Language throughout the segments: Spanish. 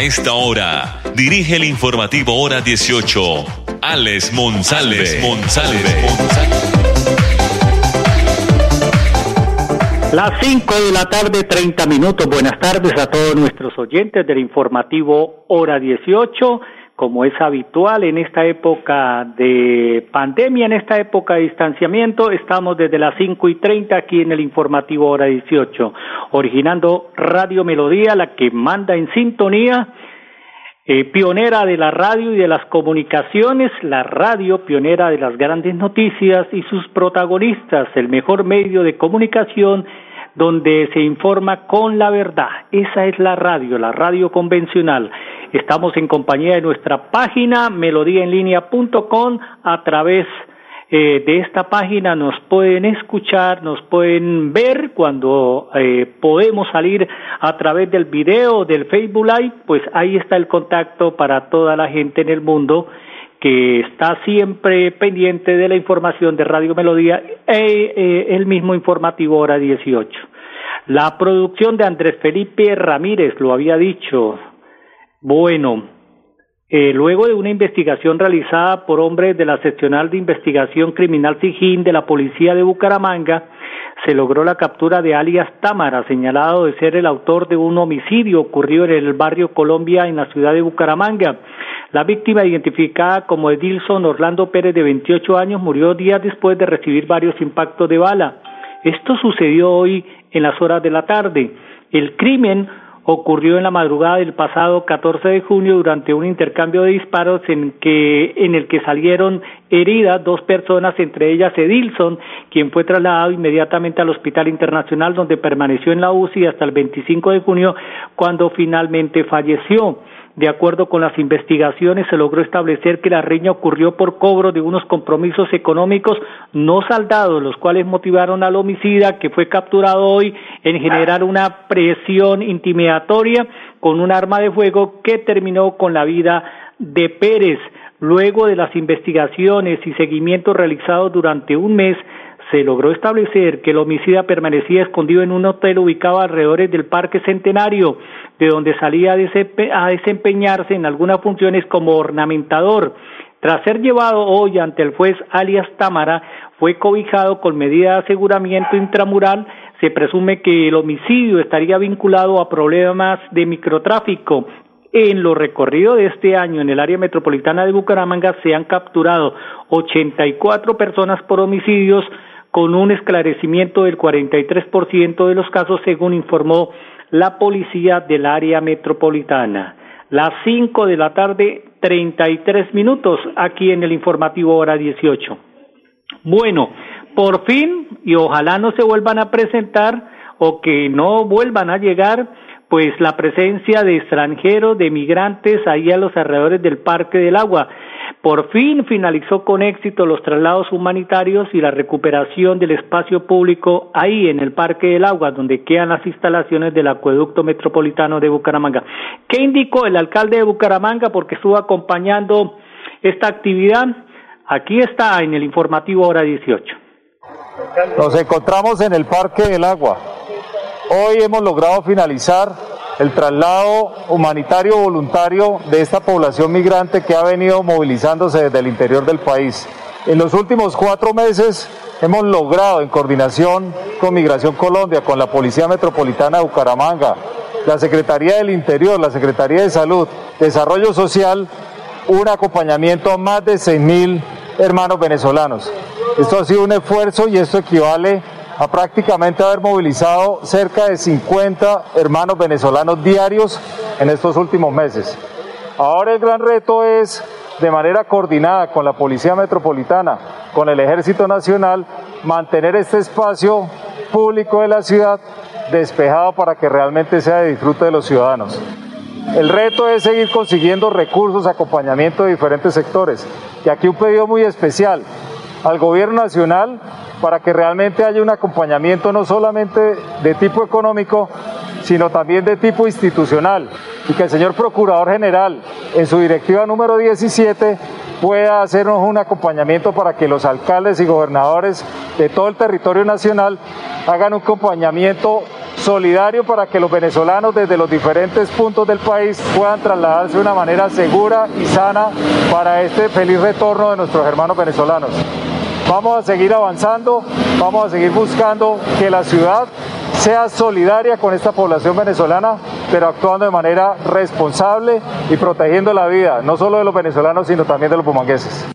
A esta hora, dirige el informativo Hora 18, Alex Monsalve. Las 5 de la tarde, 30 minutos. Buenas tardes a todos nuestros oyentes del informativo Hora 18. Como es habitual en esta época de pandemia, en esta época de distanciamiento, estamos desde las 5 y 30 aquí en el informativo Hora 18, originando Radio Melodía, la que manda en sintonía eh, pionera de la radio y de las comunicaciones, la radio pionera de las grandes noticias y sus protagonistas, el mejor medio de comunicación donde se informa con la verdad. Esa es la radio, la radio convencional. Estamos en compañía de nuestra página melodíaenlínea.com a través eh, de esta página nos pueden escuchar, nos pueden ver cuando eh, podemos salir a través del video del Facebook Live, pues ahí está el contacto para toda la gente en el mundo que está siempre pendiente de la información de Radio Melodía, e, eh, el mismo informativo hora 18. La producción de Andrés Felipe Ramírez, lo había dicho. Bueno, eh, luego de una investigación realizada por hombres de la Seccional de Investigación Criminal Sijín de la Policía de Bucaramanga, se logró la captura de alias Támara, señalado de ser el autor de un homicidio ocurrido en el barrio Colombia en la ciudad de Bucaramanga. La víctima, identificada como Edilson Orlando Pérez, de 28 años, murió días después de recibir varios impactos de bala. Esto sucedió hoy en las horas de la tarde. El crimen ocurrió en la madrugada del pasado 14 de junio durante un intercambio de disparos en, que, en el que salieron heridas dos personas, entre ellas Edilson, quien fue trasladado inmediatamente al Hospital Internacional donde permaneció en la UCI hasta el 25 de junio cuando finalmente falleció. De acuerdo con las investigaciones, se logró establecer que la riña ocurrió por cobro de unos compromisos económicos no saldados, los cuales motivaron al homicida, que fue capturado hoy, en generar una presión intimidatoria con un arma de fuego que terminó con la vida de Pérez. Luego de las investigaciones y seguimientos realizados durante un mes, se logró establecer que el homicida permanecía escondido en un hotel ubicado alrededor del Parque Centenario, de donde salía a desempeñarse en algunas funciones como ornamentador. Tras ser llevado hoy ante el juez alias Támara, fue cobijado con medida de aseguramiento intramural. Se presume que el homicidio estaría vinculado a problemas de microtráfico. En lo recorrido de este año en el área metropolitana de Bucaramanga se han capturado 84 personas por homicidios, con un esclarecimiento del 43% de los casos, según informó la policía del área metropolitana. Las 5 de la tarde, 33 minutos, aquí en el informativo hora 18. Bueno, por fin, y ojalá no se vuelvan a presentar o que no vuelvan a llegar, pues la presencia de extranjeros, de migrantes ahí a los alrededores del Parque del Agua. Por fin finalizó con éxito los traslados humanitarios y la recuperación del espacio público ahí en el Parque del Agua, donde quedan las instalaciones del acueducto metropolitano de Bucaramanga. ¿Qué indicó el alcalde de Bucaramanga? Porque estuvo acompañando esta actividad. Aquí está en el informativo hora 18. Nos encontramos en el Parque del Agua. Hoy hemos logrado finalizar el traslado humanitario voluntario de esta población migrante que ha venido movilizándose desde el interior del país. En los últimos cuatro meses hemos logrado, en coordinación con Migración Colombia, con la Policía Metropolitana de Bucaramanga, la Secretaría del Interior, la Secretaría de Salud, Desarrollo Social, un acompañamiento a más de 6.000 hermanos venezolanos. Esto ha sido un esfuerzo y esto equivale a prácticamente haber movilizado cerca de 50 hermanos venezolanos diarios en estos últimos meses. Ahora el gran reto es, de manera coordinada con la Policía Metropolitana, con el Ejército Nacional, mantener este espacio público de la ciudad despejado para que realmente sea de disfrute de los ciudadanos. El reto es seguir consiguiendo recursos, acompañamiento de diferentes sectores. Y aquí un pedido muy especial al gobierno nacional para que realmente haya un acompañamiento no solamente de tipo económico, sino también de tipo institucional y que el señor Procurador General en su directiva número 17 pueda hacernos un acompañamiento para que los alcaldes y gobernadores de todo el territorio nacional hagan un acompañamiento solidario para que los venezolanos desde los diferentes puntos del país puedan trasladarse de una manera segura y sana para este feliz retorno de nuestros hermanos venezolanos. Vamos a seguir avanzando, vamos a seguir buscando que la ciudad sea solidaria con esta población venezolana, pero actuando de manera responsable y protegiendo la vida, no solo de los venezolanos, sino también de los pumangueses.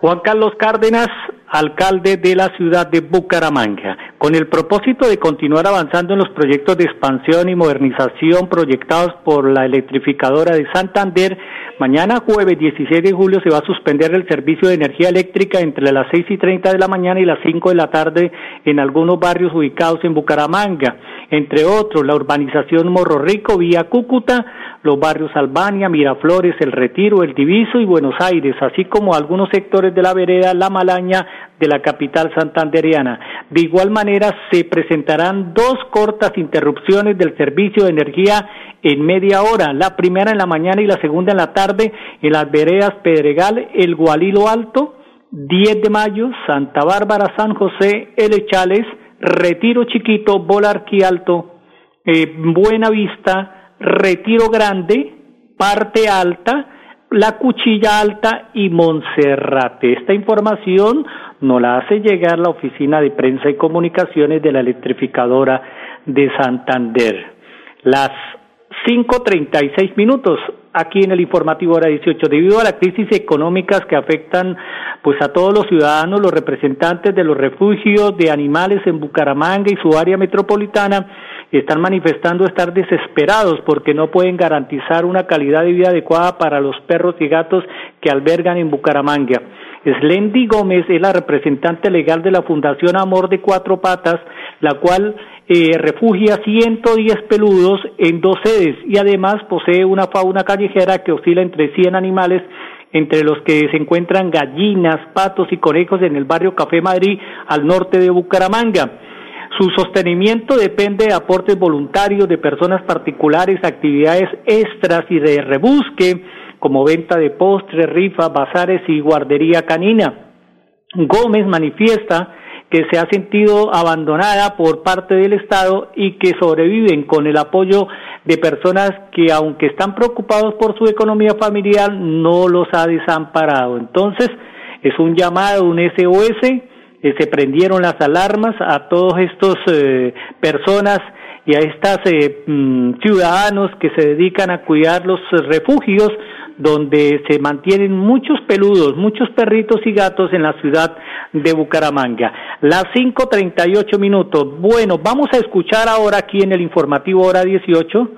Juan Carlos Cárdenas, alcalde de la ciudad de Bucaramanga, con el propósito de continuar avanzando en los proyectos de expansión y modernización proyectados por la electrificadora de Santander, mañana jueves 16 de julio se va a suspender el servicio de energía eléctrica entre las 6 y 30 de la mañana y las 5 de la tarde en algunos barrios ubicados en Bucaramanga, entre otros la urbanización Morro Rico, vía Cúcuta, los barrios Albania, Miraflores, El Retiro, El Diviso y Buenos Aires, así como algunos sectores de la vereda La Malaña de la capital santanderiana. De igual manera, se presentarán dos cortas interrupciones del servicio de energía en media hora, la primera en la mañana y la segunda en la tarde en las veredas Pedregal, El Gualilo Alto, 10 de mayo, Santa Bárbara, San José, El Echales, Retiro Chiquito, Bolarqui Alto, eh, Buena Vista, Retiro Grande, Parte Alta, La Cuchilla Alta y Monserrate. Esta información nos la hace llegar la Oficina de Prensa y Comunicaciones de la Electrificadora de Santander. Las 5.36 minutos aquí en el informativo hora 18. Debido a la crisis económicas que afectan pues a todos los ciudadanos, los representantes de los refugios de animales en Bucaramanga y su área metropolitana están manifestando estar desesperados porque no pueden garantizar una calidad de vida adecuada para los perros y gatos que albergan en Bucaramanga. Slendy Gómez es la representante legal de la Fundación Amor de Cuatro Patas, la cual eh, refugia 110 peludos en dos sedes y además posee una fauna callejera que oscila entre 100 animales entre los que se encuentran gallinas, patos y conejos en el barrio Café Madrid al norte de Bucaramanga. Su sostenimiento depende de aportes voluntarios de personas particulares, actividades extras y de rebusque, como venta de postres, rifas, bazares y guardería canina. Gómez manifiesta que se ha sentido abandonada por parte del Estado y que sobreviven con el apoyo de personas que aunque están preocupados por su economía familiar no los ha desamparado. Entonces, es un llamado, un SOS, eh, se prendieron las alarmas a todos estos eh, personas y a estos eh, mm, ciudadanos que se dedican a cuidar los refugios donde se mantienen muchos peludos, muchos perritos y gatos en la ciudad de Bucaramanga. Las 5.38 minutos. Bueno, vamos a escuchar ahora aquí en el informativo hora 18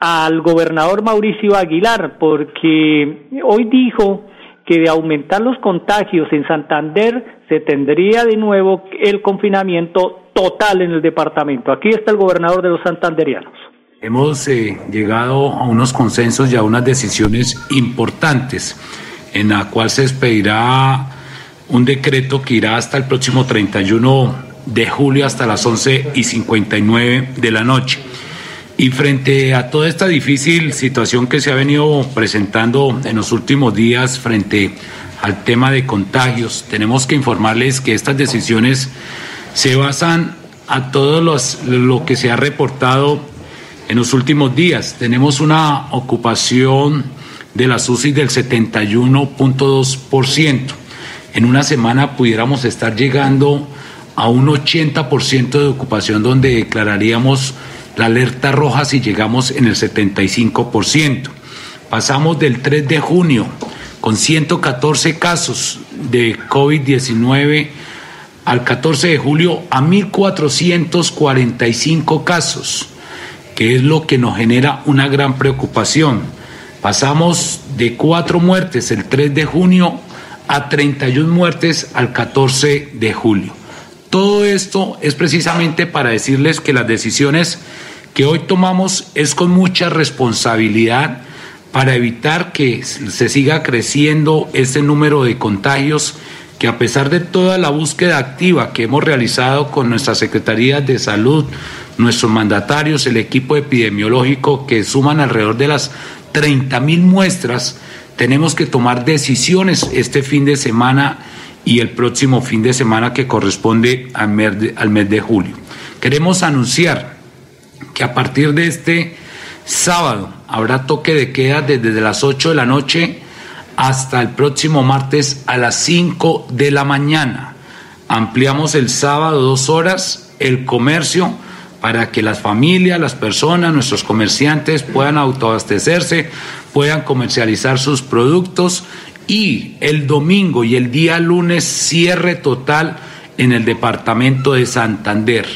al gobernador Mauricio Aguilar, porque hoy dijo que de aumentar los contagios en Santander se tendría de nuevo el confinamiento total en el departamento. Aquí está el gobernador de los santanderianos. Hemos eh, llegado a unos consensos y a unas decisiones importantes en la cual se expedirá un decreto que irá hasta el próximo 31 de julio hasta las 11 y 59 de la noche. Y frente a toda esta difícil situación que se ha venido presentando en los últimos días frente al tema de contagios, tenemos que informarles que estas decisiones se basan a todo lo que se ha reportado en los últimos días. Tenemos una ocupación de las UCI del 71.2%. En una semana pudiéramos estar llegando a un 80% de ocupación donde declararíamos la alerta roja si llegamos en el 75%. Pasamos del 3 de junio con 114 casos de COVID-19 al 14 de julio a 1.445 casos que es lo que nos genera una gran preocupación. Pasamos de cuatro muertes el 3 de junio a 31 muertes al 14 de julio. Todo esto es precisamente para decirles que las decisiones que hoy tomamos es con mucha responsabilidad para evitar que se siga creciendo este número de contagios que a pesar de toda la búsqueda activa que hemos realizado con nuestra Secretaría de Salud, nuestros mandatarios, el equipo epidemiológico que suman alrededor de las 30 mil muestras, tenemos que tomar decisiones este fin de semana y el próximo fin de semana que corresponde al mes de, julio. Queremos anunciar que a partir de este sábado habrá toque de queda desde las 8 de la noche hasta el próximo martes a las 5 de la mañana. Ampliamos el sábado dos horas el comercio para que las familias, las personas, nuestros comerciantes puedan autoabastecerse, puedan comercializar sus productos y el domingo y el día lunes cierre total en el departamento de Santander.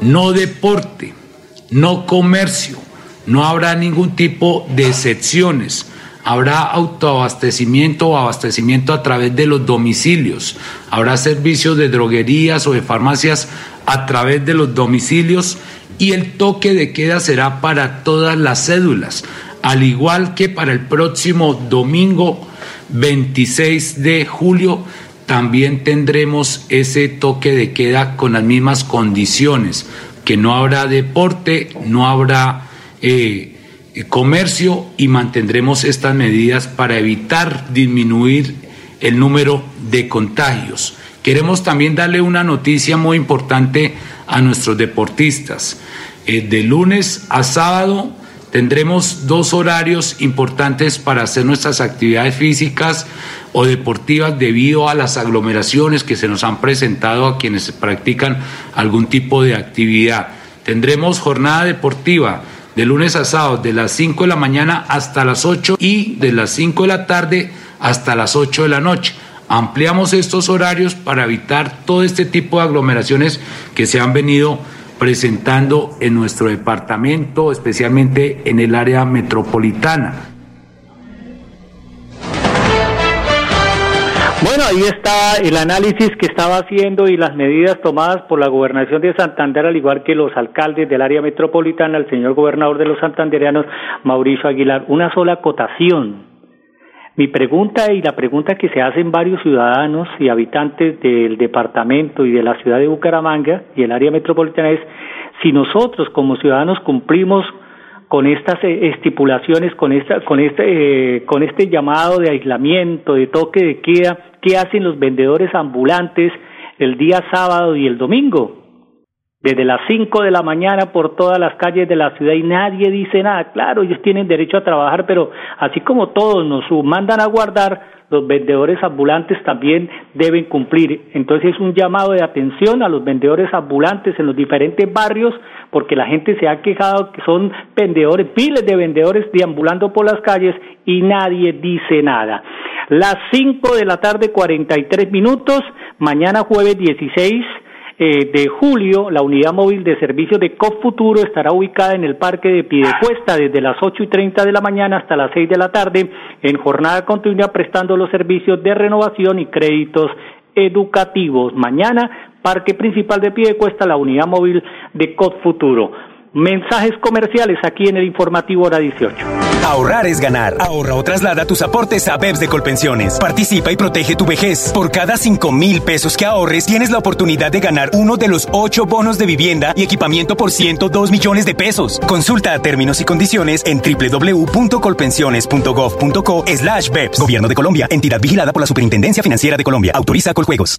No deporte, no comercio, no habrá ningún tipo de excepciones. Habrá autoabastecimiento o abastecimiento a través de los domicilios. Habrá servicios de droguerías o de farmacias a través de los domicilios y el toque de queda será para todas las cédulas, al igual que para el próximo domingo 26 de julio también tendremos ese toque de queda con las mismas condiciones, que no habrá deporte, no habrá eh, comercio y mantendremos estas medidas para evitar disminuir el número de contagios. Queremos también darle una noticia muy importante a nuestros deportistas. Eh, de lunes a sábado tendremos dos horarios importantes para hacer nuestras actividades físicas o deportivas debido a las aglomeraciones que se nos han presentado a quienes practican algún tipo de actividad. Tendremos jornada deportiva de lunes a sábado de las 5 de la mañana hasta las 8 y de las 5 de la tarde hasta las 8 de la noche. Ampliamos estos horarios para evitar todo este tipo de aglomeraciones que se han venido presentando en nuestro departamento, especialmente en el área metropolitana. Bueno, ahí está el análisis que estaba haciendo y las medidas tomadas por la gobernación de Santander, al igual que los alcaldes del área metropolitana, el señor gobernador de los santandereanos, Mauricio Aguilar. Una sola acotación. Mi pregunta y la pregunta que se hacen varios ciudadanos y habitantes del departamento y de la ciudad de Bucaramanga y el área metropolitana es si nosotros como ciudadanos cumplimos con estas eh, estipulaciones, con esta, con este, eh, con este llamado de aislamiento, de toque de queda, ¿qué hacen los vendedores ambulantes el día sábado y el domingo? Desde las 5 de la mañana por todas las calles de la ciudad y nadie dice nada. Claro, ellos tienen derecho a trabajar, pero así como todos nos mandan a guardar, los vendedores ambulantes también deben cumplir. Entonces es un llamado de atención a los vendedores ambulantes en los diferentes barrios, porque la gente se ha quejado que son vendedores, piles de vendedores deambulando por las calles y nadie dice nada. Las 5 de la tarde, 43 minutos, mañana jueves 16 eh, de julio, la unidad móvil de servicios de COP Futuro estará ubicada en el Parque de Pidecuesta desde las ocho y treinta de la mañana hasta las seis de la tarde en jornada continua prestando los servicios de renovación y créditos educativos. Mañana, Parque Principal de Piedecuesta, la unidad móvil de COP Futuro. Mensajes comerciales aquí en el informativo hora 18. Ahorrar es ganar. Ahorra o traslada tus aportes a BEPS de Colpensiones. Participa y protege tu vejez. Por cada 5 mil pesos que ahorres, tienes la oportunidad de ganar uno de los 8 bonos de vivienda y equipamiento por 102 millones de pesos. Consulta términos y condiciones en www.colpensiones.gov.co slash BEPS. Gobierno de Colombia. Entidad vigilada por la Superintendencia Financiera de Colombia. Autoriza Coljuegos.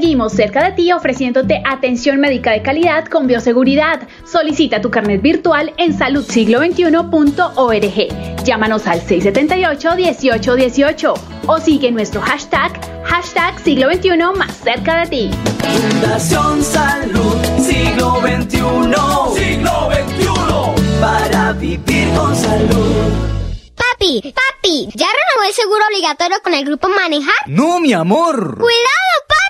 Seguimos cerca de ti ofreciéndote atención médica de calidad con bioseguridad. Solicita tu carnet virtual en saludsiglo21.org. Llámanos al 678-1818 o sigue nuestro hashtag, hashtag siglo XXI más cerca de ti. Fundación Salud Siglo XXI. Siglo XXI. Para vivir con salud. Papi, papi, ¿ya renovó el seguro obligatorio con el grupo Manejar? No, mi amor. ¡Cuidado, papi!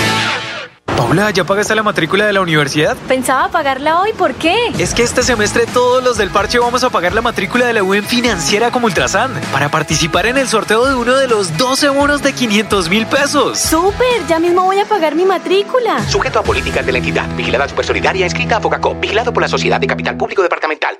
Paula, ¿ya pagaste la matrícula de la universidad? Pensaba pagarla hoy, ¿por qué? Es que este semestre todos los del parche vamos a pagar la matrícula de la UN financiera como Ultrasan para participar en el sorteo de uno de los 12 bonos de 500 mil pesos. ¡Súper! Ya mismo voy a pagar mi matrícula. Sujeto a políticas de la entidad. Vigilada Supersolidaria escrita a Focacop. Vigilado por la Sociedad de Capital Público Departamental.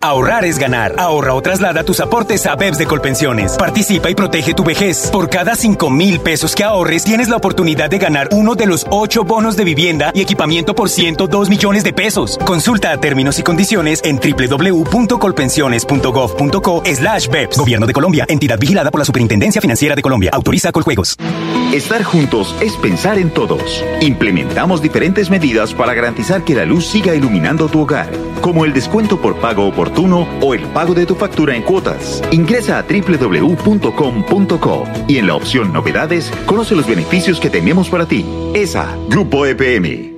Ahorrar es ganar. Ahorra o traslada tus aportes a BEPS de Colpensiones. Participa y protege tu vejez. Por cada 5 mil pesos que ahorres, tienes la oportunidad de ganar uno de los 8 bonos de vivienda y equipamiento por 102 millones de pesos. Consulta términos y condiciones en www.colpensiones.gov.co slash BEPS. Gobierno de Colombia. Entidad vigilada por la Superintendencia Financiera de Colombia. Autoriza Coljuegos. Estar juntos es pensar en todos. Implementamos diferentes medidas para garantizar que la luz siga iluminando tu hogar, como el descuento por pago oportuno o el pago de tu factura en cuotas. Ingresa a www.com.co y en la opción Novedades conoce los beneficios que tenemos para ti. ESA, Grupo EPM,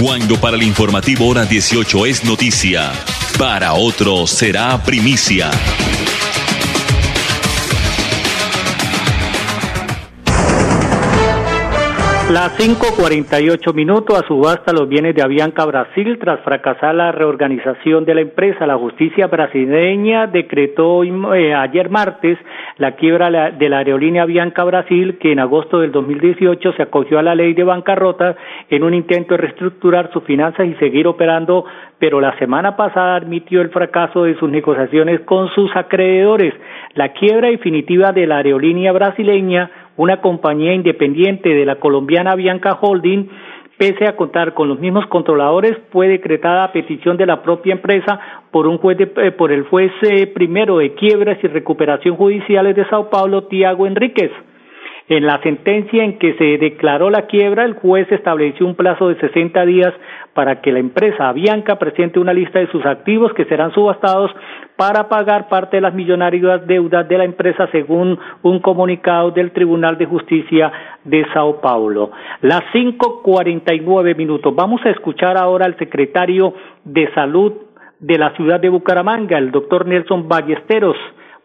Cuando para el informativo hora 18 es noticia, para otros será primicia. Las 5.48 minutos a subasta los bienes de Avianca Brasil tras fracasar la reorganización de la empresa. La justicia brasileña decretó eh, ayer martes la quiebra de la aerolínea Avianca Brasil, que en agosto del 2018 se acogió a la ley de bancarrota en un intento de reestructurar sus finanzas y seguir operando, pero la semana pasada admitió el fracaso de sus negociaciones con sus acreedores. La quiebra definitiva de la aerolínea brasileña una compañía independiente de la colombiana Bianca Holding, pese a contar con los mismos controladores, fue decretada a petición de la propia empresa por un juez eh, por el juez eh, primero de quiebras y recuperación judiciales de Sao Paulo, Tiago Enríquez. En la sentencia en que se declaró la quiebra, el juez estableció un plazo de 60 días para que la empresa Avianca presente una lista de sus activos que serán subastados para pagar parte de las millonarias deudas de la empresa según un comunicado del Tribunal de Justicia de Sao Paulo. Las 5.49 minutos. Vamos a escuchar ahora al secretario de Salud de la ciudad de Bucaramanga, el doctor Nelson Ballesteros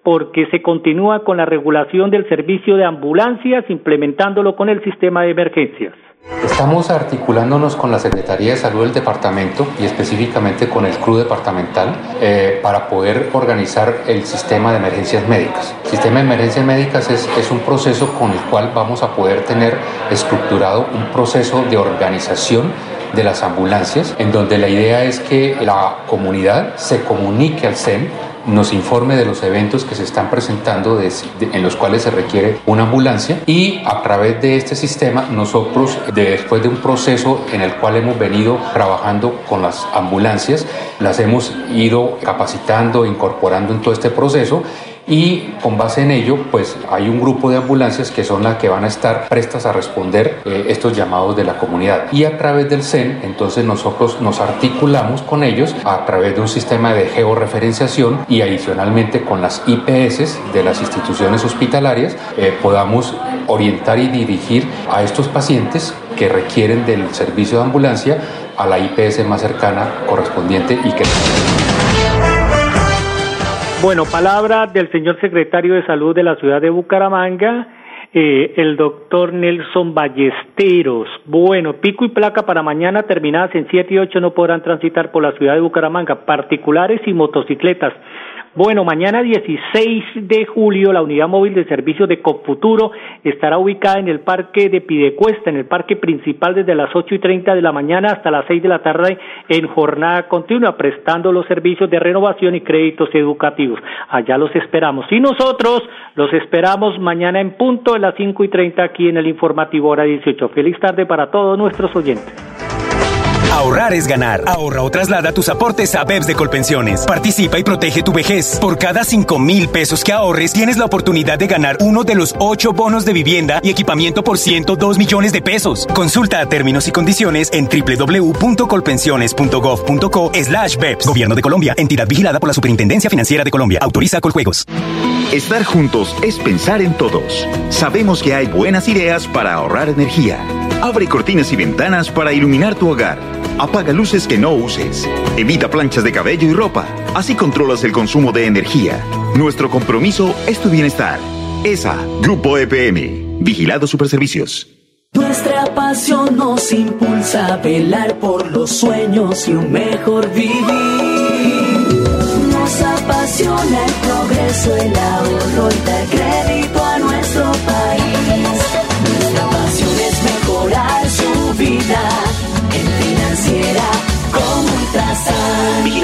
porque se continúa con la regulación del servicio de ambulancias, implementándolo con el sistema de emergencias. Estamos articulándonos con la Secretaría de Salud del departamento y específicamente con el CRU departamental eh, para poder organizar el sistema de emergencias médicas. El sistema de emergencias médicas es, un proceso con el cual vamos a poder tener estructurado un proceso de organización de las ambulancias, en donde la idea es que la comunidad se comunique al CEN nos informe de los eventos que se están presentando en los cuales se requiere una ambulancia y a través de este sistema nosotros después de un proceso en el cual hemos venido trabajando con las ambulancias las hemos ido capacitando incorporando en todo este proceso y con base en ello pues hay un grupo de ambulancias que son las que van a estar prestas a responder eh, estos llamados de la comunidad. Y a través del CEN entonces nosotros nos articulamos con ellos a través de un sistema de georreferenciación y adicionalmente con las IPS de las instituciones hospitalarias eh, podamos orientar y dirigir a estos pacientes que requieren del servicio de ambulancia a la IPS más cercana correspondiente y que bueno, palabra del señor secretario de Salud de la ciudad de Bucaramanga, eh, el doctor Nelson Ballesteros. Bueno, pico y placa para mañana terminadas en 7 y 8 no podrán transitar por la ciudad de Bucaramanga, particulares y motocicletas. Bueno, mañana 16 de julio la unidad móvil de servicios de Copfuturo estará ubicada en el parque de Pidecuesta, en el parque principal desde las 8 y 30 de la mañana hasta las 6 de la tarde en jornada continua, prestando los servicios de renovación y créditos educativos. Allá los esperamos. Y nosotros los esperamos mañana en punto de las 5 y 30 aquí en el informativo hora 18. Feliz tarde para todos nuestros oyentes. Ahorrar es ganar. Ahorra o traslada tus aportes a BEPS de Colpensiones. Participa y protege tu vejez. Por cada 5 mil pesos que ahorres, tienes la oportunidad de ganar uno de los 8 bonos de vivienda y equipamiento por 102 millones de pesos. Consulta términos y condiciones en www.colpensiones.gov.co slash BEPS. Gobierno de Colombia. Entidad vigilada por la Superintendencia Financiera de Colombia. Autoriza Coljuegos. Estar juntos es pensar en todos. Sabemos que hay buenas ideas para ahorrar energía. Abre cortinas y ventanas para iluminar tu hogar. Apaga luces que no uses. Evita planchas de cabello y ropa. Así controlas el consumo de energía. Nuestro compromiso es tu bienestar. ESA, Grupo EPM. Vigilado Superservicios. Nuestra pasión nos impulsa a velar por los sueños y un mejor vivir. Nos apasiona el progreso, el ahorro y dar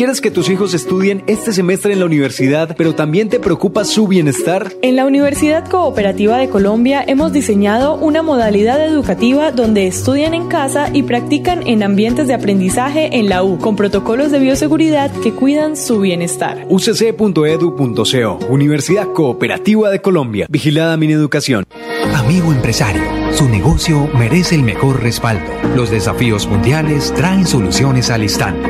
¿Quieres que tus hijos estudien este semestre en la universidad, pero también te preocupa su bienestar? En la Universidad Cooperativa de Colombia hemos diseñado una modalidad educativa donde estudian en casa y practican en ambientes de aprendizaje en la U, con protocolos de bioseguridad que cuidan su bienestar. ucc.edu.co, Universidad Cooperativa de Colombia, vigilada mi educación. Amigo empresario, su negocio merece el mejor respaldo. Los desafíos mundiales traen soluciones al instante.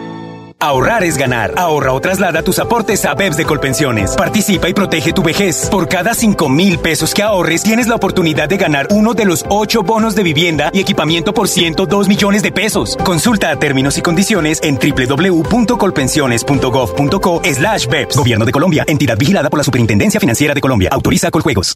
Ahorrar es ganar. Ahorra o traslada tus aportes a BEPS de Colpensiones. Participa y protege tu vejez. Por cada 5 mil pesos que ahorres, tienes la oportunidad de ganar uno de los 8 bonos de vivienda y equipamiento por 102 millones de pesos. Consulta términos y condiciones en www.colpensiones.gov.co slash BEPS. Gobierno de Colombia. Entidad vigilada por la Superintendencia Financiera de Colombia. Autoriza Coljuegos.